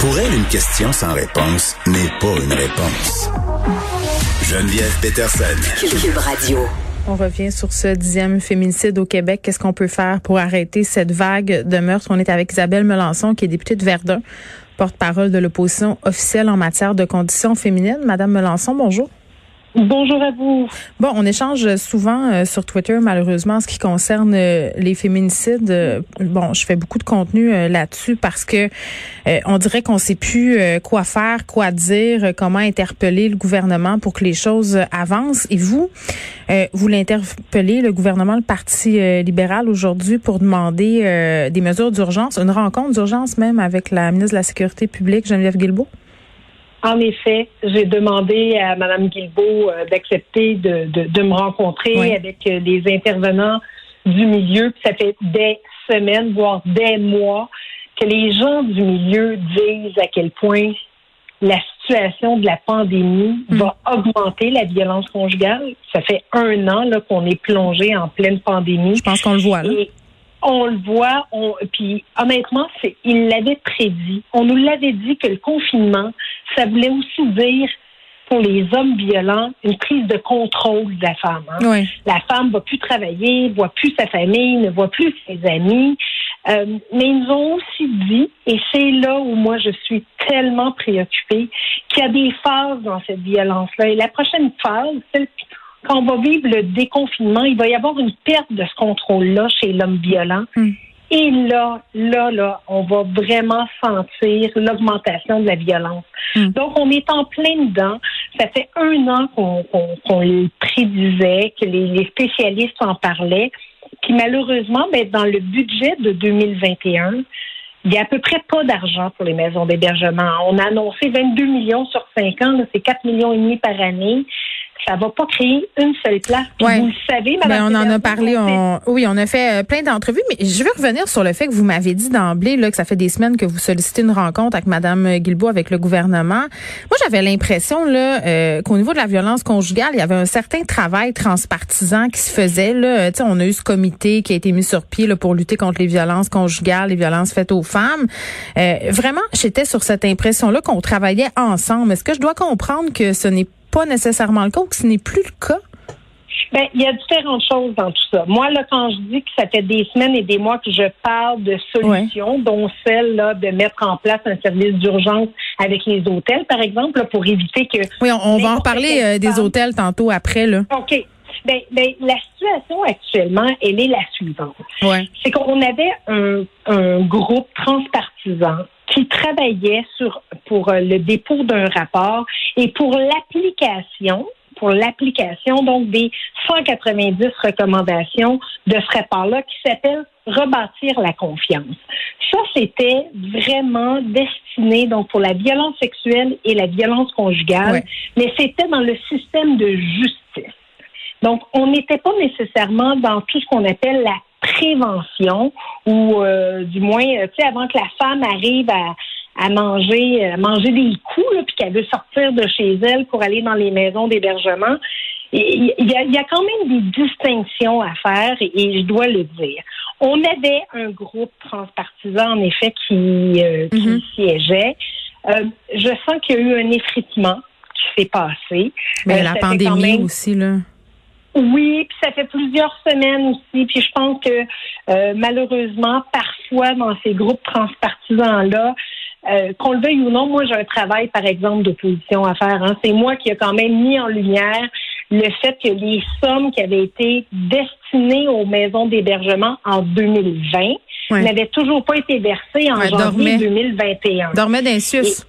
Pour elle, une question sans réponse n'est pas une réponse. Geneviève Peterson. Cube Radio. On revient sur ce dixième féminicide au Québec. Qu'est-ce qu'on peut faire pour arrêter cette vague de meurtres? On est avec Isabelle Melançon, qui est députée de Verdun, porte-parole de l'opposition officielle en matière de conditions féminines. Madame Melançon, bonjour. Bonjour à vous. Bon, on échange souvent euh, sur Twitter, malheureusement, en ce qui concerne euh, les féminicides. Euh, bon, je fais beaucoup de contenu là-dessus parce que on dirait qu'on sait plus quoi faire, quoi dire, comment interpeller le gouvernement pour que les choses avancent. Et vous, vous l'interpellez, le gouvernement, le Parti libéral aujourd'hui, pour demander des mesures d'urgence, une rencontre d'urgence même avec la ministre de la Sécurité publique, Geneviève Guilbeault? En effet, j'ai demandé à Mme Guilbeault euh, d'accepter de, de, me rencontrer avec euh, des intervenants du milieu. ça fait des semaines, voire des mois, que les gens du milieu disent à quel point la situation de la pandémie hmm. va augmenter la violence conjugale. Ça fait un an qu'on est plongé en pleine pandémie. Je pense qu'on le voit là on le voit, on, puis honnêtement, c'est, il l'avait prédit. On nous l'avait dit que le confinement, ça voulait aussi dire pour les hommes violents une prise de contrôle de la femme. Hein. La femme va plus travailler, voit plus sa famille, ne voit plus ses amis. Euh, mais ils nous ont aussi dit, et c'est là où moi je suis tellement préoccupée, qu'il y a des phases dans cette violence-là. Et la prochaine phase, celle quand on va vivre le déconfinement, il va y avoir une perte de ce contrôle-là chez l'homme violent. Hmm. Et là, là, là, on va vraiment sentir l'augmentation de la violence. Hmm. Donc, on est en plein dedans. Ça fait un an qu'on le prédisait, que les, spécialistes en parlaient. Puis malheureusement, ben, dans le budget de 2021, il y a à peu près pas d'argent pour les maisons d'hébergement. On a annoncé 22 millions sur 5 ans, c'est 4 millions et demi par année ça va pas créer une seule place. Vous le savez, Madame. Ben, on en a parlé. oui, on a fait euh, plein d'entrevues, mais je veux revenir sur le fait que vous m'avez dit d'emblée là que ça fait des semaines que vous sollicitez une rencontre avec Madame Guilbeault avec le gouvernement. Moi, j'avais l'impression là euh, qu'au niveau de la violence conjugale, il y avait un certain travail transpartisan qui se faisait. Là, tu sais, on a eu ce comité qui a été mis sur pied là, pour lutter contre les violences conjugales, les violences faites aux femmes. Euh, vraiment, j'étais sur cette impression-là qu'on travaillait ensemble. Est-ce que je dois comprendre que ce n'est pas nécessairement le cas ou que ce n'est plus le cas? Ben, il y a différentes choses dans tout ça. Moi, là, quand je dis que ça fait des semaines et des mois que je parle de solutions, dont celle là, de mettre en place un service d'urgence avec les hôtels, par exemple, pour éviter que. Oui, on, va en reparler euh, des hôtels tantôt après, là. OK. Ben, ben, la situation actuellement, elle est la suivante. Ouais. C'est qu'on avait un, un groupe transpartisan qui travaillait sur pour euh, le dépôt d'un rapport et pour l'application pour l'application donc des 190 recommandations de ce rapport-là qui s'appelle rebâtir la confiance. Ça, c'était vraiment destiné donc pour la violence sexuelle et la violence conjugale, mais c'était dans le système de justice. Donc, on n'était pas nécessairement dans tout ce qu'on appelle la prévention ou euh, du moins, euh, tu sais, avant que la femme arrive à, à manger, à manger des coups, puis qu'elle veut sortir de chez elle pour aller dans les maisons d'hébergement. Il y, a, il y a quand même des distinctions à faire et, je dois le dire. On avait un groupe transpartisan, en effet, qui, euh, qui mm-hmm. siégeait. je sens qu'il y a eu un effritement qui s'est passé. Mais la pandémie aussi, là. Oui, puis ça fait plusieurs semaines aussi. Puis je pense que euh, malheureusement, parfois dans ces groupes transpartisans-là, euh, qu'on le veuille ou non, moi j'ai un travail, par exemple, d'opposition à faire. Hein. C'est moi qui ai quand même mis en lumière le fait que les sommes qui avaient été destinées aux maisons d'hébergement en 2020 n'avaient toujours pas été versées en janvier 2021. Dormait d'insus.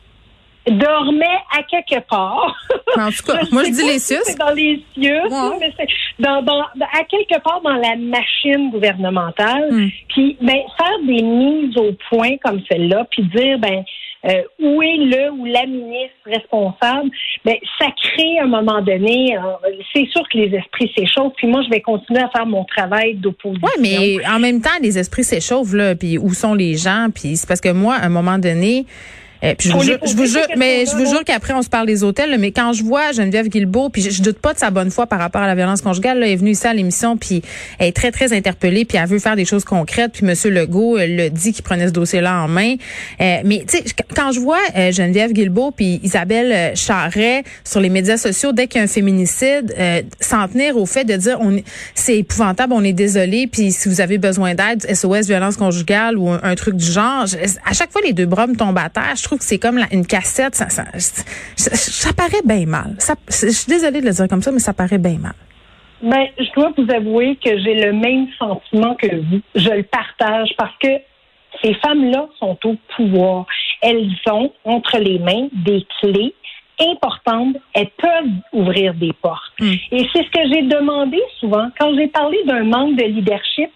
Dormait à quelque part. En tout cas, moi je dis les cieux. dans les cieux, mais c'est dans, dans, à quelque part dans la machine gouvernementale. Hmm. Puis ben faire des mises au point comme celle-là, puis dire ben euh, où est le ou la ministre responsable, ben, ça crée à un moment donné, c'est sûr que les esprits s'échauffent, puis moi, je vais continuer à faire mon travail d'opposition. Oui, mais en même temps, les esprits s'échauffent, là, puis où sont les gens, puis c'est parce que moi, à un moment donné, euh, je, vous jure, je vous jure, mais je vous jure qu'après on se parle des hôtels. mais quand je vois Geneviève Guilbeault, puis je, doute pas de sa bonne foi par rapport à la violence conjugale, là, elle est venue ici à l'émission, puis elle est très très interpellée, puis elle veut faire des choses concrètes. Puis Monsieur Legault elle le dit qu'il prenait ce dossier-là en main. Euh, mais tu sais, quand je vois euh, Geneviève Guilbeault puis Isabelle Charret sur les médias sociaux, dès qu'il y a un féminicide, s'en tenir au fait de dire on c'est épouvantable, on est désolé, puis si vous avez besoin d'aide, SOS violence conjugale ou un, truc du genre, à chaque fois les deux bras me tombent à terre. Je trouve que c'est comme une cassette. Ça, ça, paraît bien mal. je suis désolée de le dire comme ça, mais ça paraît bien mal. Ben, je dois vous avouer que j'ai le même sentiment que vous. Je le partage parce que ces femmes-là sont au pouvoir. Elles ont entre les mains des clés importantes. Elles peuvent ouvrir des portes. Hmm. Et c'est ce que j'ai demandé souvent quand j'ai parlé d'un manque de leadership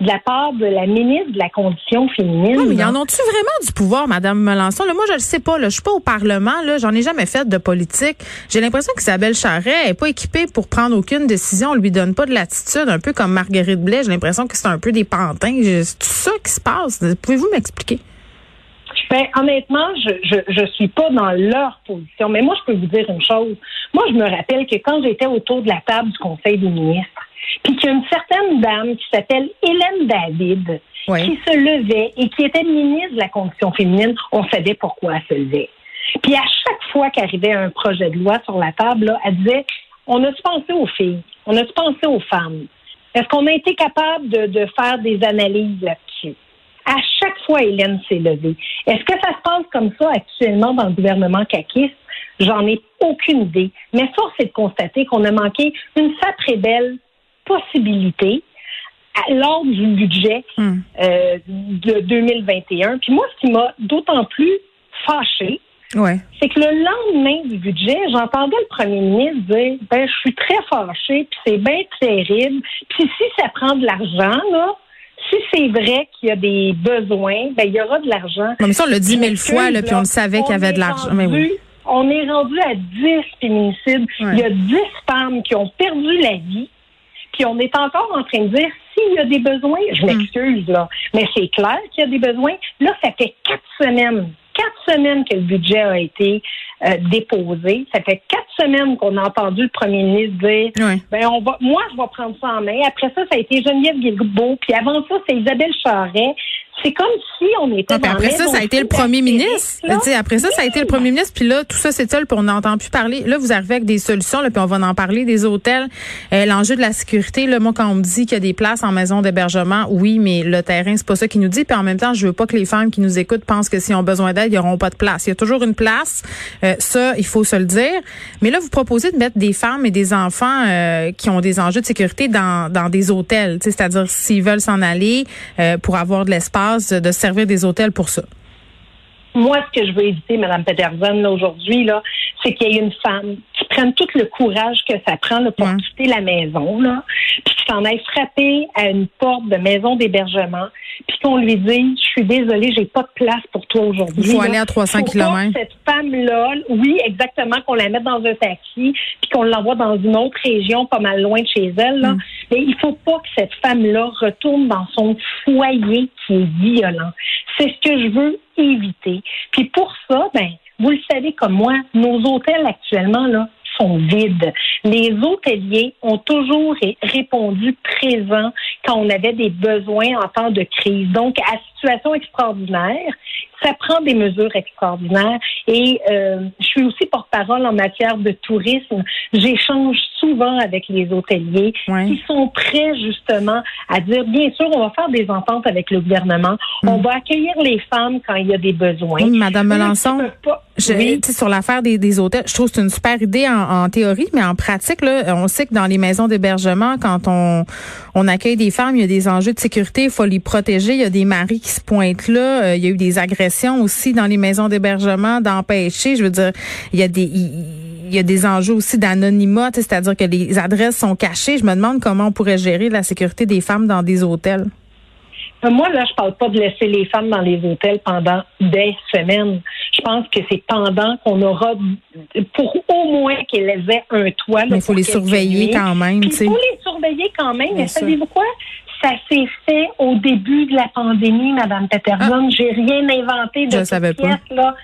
de la part de la ministre de la Condition féminine. Oui, mais y en ont-tu vraiment du pouvoir, Madame Melançon? moi, je le sais pas. Là. Je suis pas au Parlement. Là. J'en ai jamais fait de politique. J'ai l'impression qu'Isabelle Charret est pas équipée pour prendre aucune décision. On lui donne pas de l'attitude, un peu comme Marguerite Blais. J'ai l'impression que c'est un peu des pantins. C'est tout ça qui se passe. Pouvez-vous m'expliquer? Ben, honnêtement, je, je, je suis pas dans leur position. Mais moi, je peux vous dire une chose. Moi, je me rappelle que quand j'étais autour de la table du Conseil des ministres, puis qu'il y a une certaine dame qui s'appelle Hélène David, qui se levait et qui était ministre de la condition féminine, on savait pourquoi elle se levait. Puis à chaque fois qu'arrivait un projet de loi sur la table, elle disait on a-tu pensé aux filles? On a-tu pensé aux femmes? Est-ce qu'on a été capable de, de faire des analyses là-dessus? À chaque fois, Hélène s'est levée. Est-ce que ça se passe comme ça actuellement dans le gouvernement caquiste? J'en ai aucune idée. Mais force est de constater qu'on a manqué une sacrée belle possibilité lors du budget hmm. euh, de 2021. Puis moi, ce qui m'a d'autant plus fâché, c'est que le lendemain du budget, j'entendais le premier ministre dire ben je suis très fâché, puis c'est bien terrible. Puis si ça prend de l'argent, là, si c'est vrai qu'il y a des besoins, ben il y aura de l'argent. Comme ça, on l'a dit mille fois, là, puis on le savait qu'il y avait de l'argent. Mais oui. On est rendu à 10 féminicides. Il y a 10 femmes qui ont perdu la vie. Puis on est encore en train de dire s'il y a des besoins, je hmm. m'excuse là, mais c'est clair qu'il y a des besoins. Là, ça fait quatre semaines, quatre semaines que le budget a été euh, déposé. Ça fait quatre semaines qu'on a entendu le premier ministre dire ben on va moi je vais prendre ça en main. Après ça, ça a été Geneviève Guilbeault, puis avant ça, c'est Isabelle Charret. C'est comme si on était dans Après ça, ça a été le premier ministre. après ça, ça a été le premier ministre. Puis là, tout ça, c'est seul, puis on n'entend plus parler. Là, vous arrivez avec des solutions, là, puis on va en parler des hôtels. Euh, l'enjeu de la sécurité, là, moi, quand on me dit qu'il y a des places en maison d'hébergement, oui, mais le terrain, c'est pas ça qui nous dit. Puis en même temps, je veux pas que les femmes qui nous écoutent pensent que s'ils ont besoin d'aide, ils n'auront pas de place. Il y a toujours une place. Euh, ça, il faut se le dire. Mais là, vous proposez de mettre des femmes et des enfants euh, qui ont des enjeux de sécurité dans, dans des hôtels. C'est-à-dire s'ils veulent s'en aller pour avoir de l'espace de servir des hôtels pour ça? Moi, ce que je veux éviter, Mme Peterson, aujourd'hui, là, c'est qu'il y ait une femme qui prenne tout le courage que ça prend pour quitter la maison, là, puis qui s'en aille frapper à une porte de maison d'hébergement, puis qu'on lui dise, je suis désolée, j'ai pas de place pour toi aujourd'hui. Il faut aller à 300 km. Cette femme-là, oui, exactement, qu'on la mette dans un taxi, puis qu'on l'envoie dans une autre région, pas mal loin de chez elle, là. Mm. Mais il faut pas que cette femme-là retourne dans son foyer qui est violent. C'est ce que je veux éviter. Puis pour ça, ben, vous le savez comme moi, nos hôtels actuellement, là, sont vides. Les hôteliers ont toujours répondu présent quand on avait des besoins en temps de crise. Donc, à situation extraordinaire, ça prend des mesures extraordinaires. Et euh, je suis aussi porte-parole en matière de tourisme. J'échange souvent avec les hôteliers qui sont prêts justement à dire, bien sûr, on va faire des ententes avec le gouvernement, mm. on va accueillir les femmes quand il y a des besoins. Madame Melançon, je, sur l'affaire des, des, hôtels, je trouve que c'est une super idée en, théorie, mais en pratique, là, on sait que dans les maisons d'hébergement, quand on, on accueille des femmes, il y a des enjeux de sécurité, il faut les protéger. Il y a des maris qui se pointent là. Euh, il y a eu des agressions aussi dans les maisons d'hébergement, d'empêcher. Je veux dire, il y a des il y a des enjeux aussi d'anonymat, c'est-à-dire que les adresses sont cachées. Je me demande comment on pourrait gérer la sécurité des femmes dans des hôtels. Euh, moi, là, je parle pas de laisser les femmes dans les hôtels pendant des semaines. Je pense que c'est pendant qu'on aura, pour au moins qu'elles aient un toit. Mais il faut les surveiller quand même. Il faut les surveiller quand même. Mais savez-vous quoi? Ça s'est fait au début de la pandémie, Madame Peterson. Ah. J'ai rien inventé de Je savais pas. là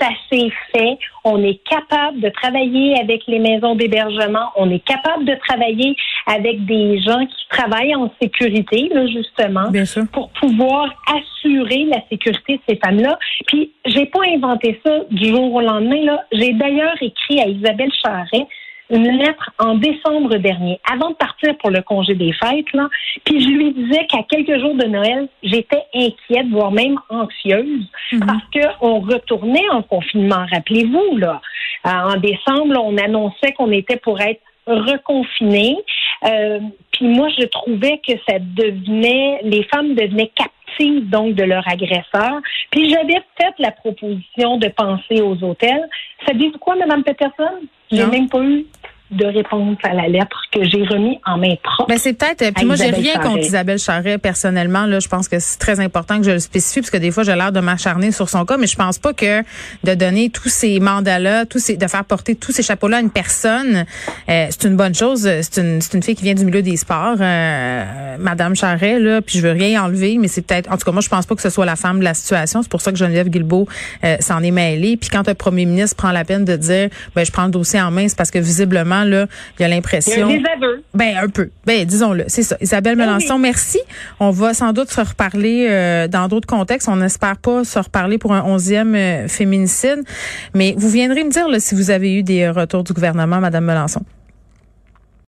ça s'est fait. On est capable de travailler avec les maisons d'hébergement. On est capable de travailler avec des gens qui travaillent en sécurité, là, justement, pour pouvoir assurer la sécurité de ces femmes-là. Puis, j'ai pas inventé ça du jour au lendemain. Là. J'ai d'ailleurs écrit à Isabelle Charret, une lettre en décembre dernier, avant de partir pour le congé des fêtes, là. Puis je lui disais qu'à quelques jours de Noël, j'étais inquiète, voire même anxieuse, mhm. parce qu'on retournait en confinement. Rappelez-vous, là, euh, en décembre, on annonçait qu'on était pour être reconfiné. Euh, puis moi, je trouvais que ça devenait, les femmes devenaient captives donc de leur agresseur. Puis j'avais fait la proposition de penser aux hôtels. Savez-vous quoi, Madame Peterson? J'ai même pas eu de réponse à la lettre que j'ai remis en main propre. Ben c'est peut-être. Puis moi, j'ai rien contre Isabelle Charret personnellement. Là, je pense que c'est très important que je le spécifie parce que des fois, j'ai l'air de m'acharner sur son cas, mais je pense pas que de donner tous ces mandats-là, tous ces, de faire porter tous ces chapeaux-là à une personne, euh, c'est une bonne chose. C'est une, c'est une fille qui vient du milieu des sports, euh, Madame Charret. Là, puis je veux rien enlever, mais c'est peut-être. En tout cas, moi, je pense pas que ce soit la femme de la situation. C'est pour ça que Geneviève Guilbeault euh, s'en est mêlée. Puis quand un premier ministre prend la peine de dire, ben je prends le dossier en main, c'est parce que visiblement il y a l'impression. Ben, un peu. Ben, disons-le. C'est ça. Isabelle ben Melançon, merci. On va sans doute se reparler euh, dans d'autres contextes. On n'espère pas se reparler pour un onzième euh, féminicide. Mais vous viendrez me dire si vous avez eu des retours du gouvernement, Madame Melançon.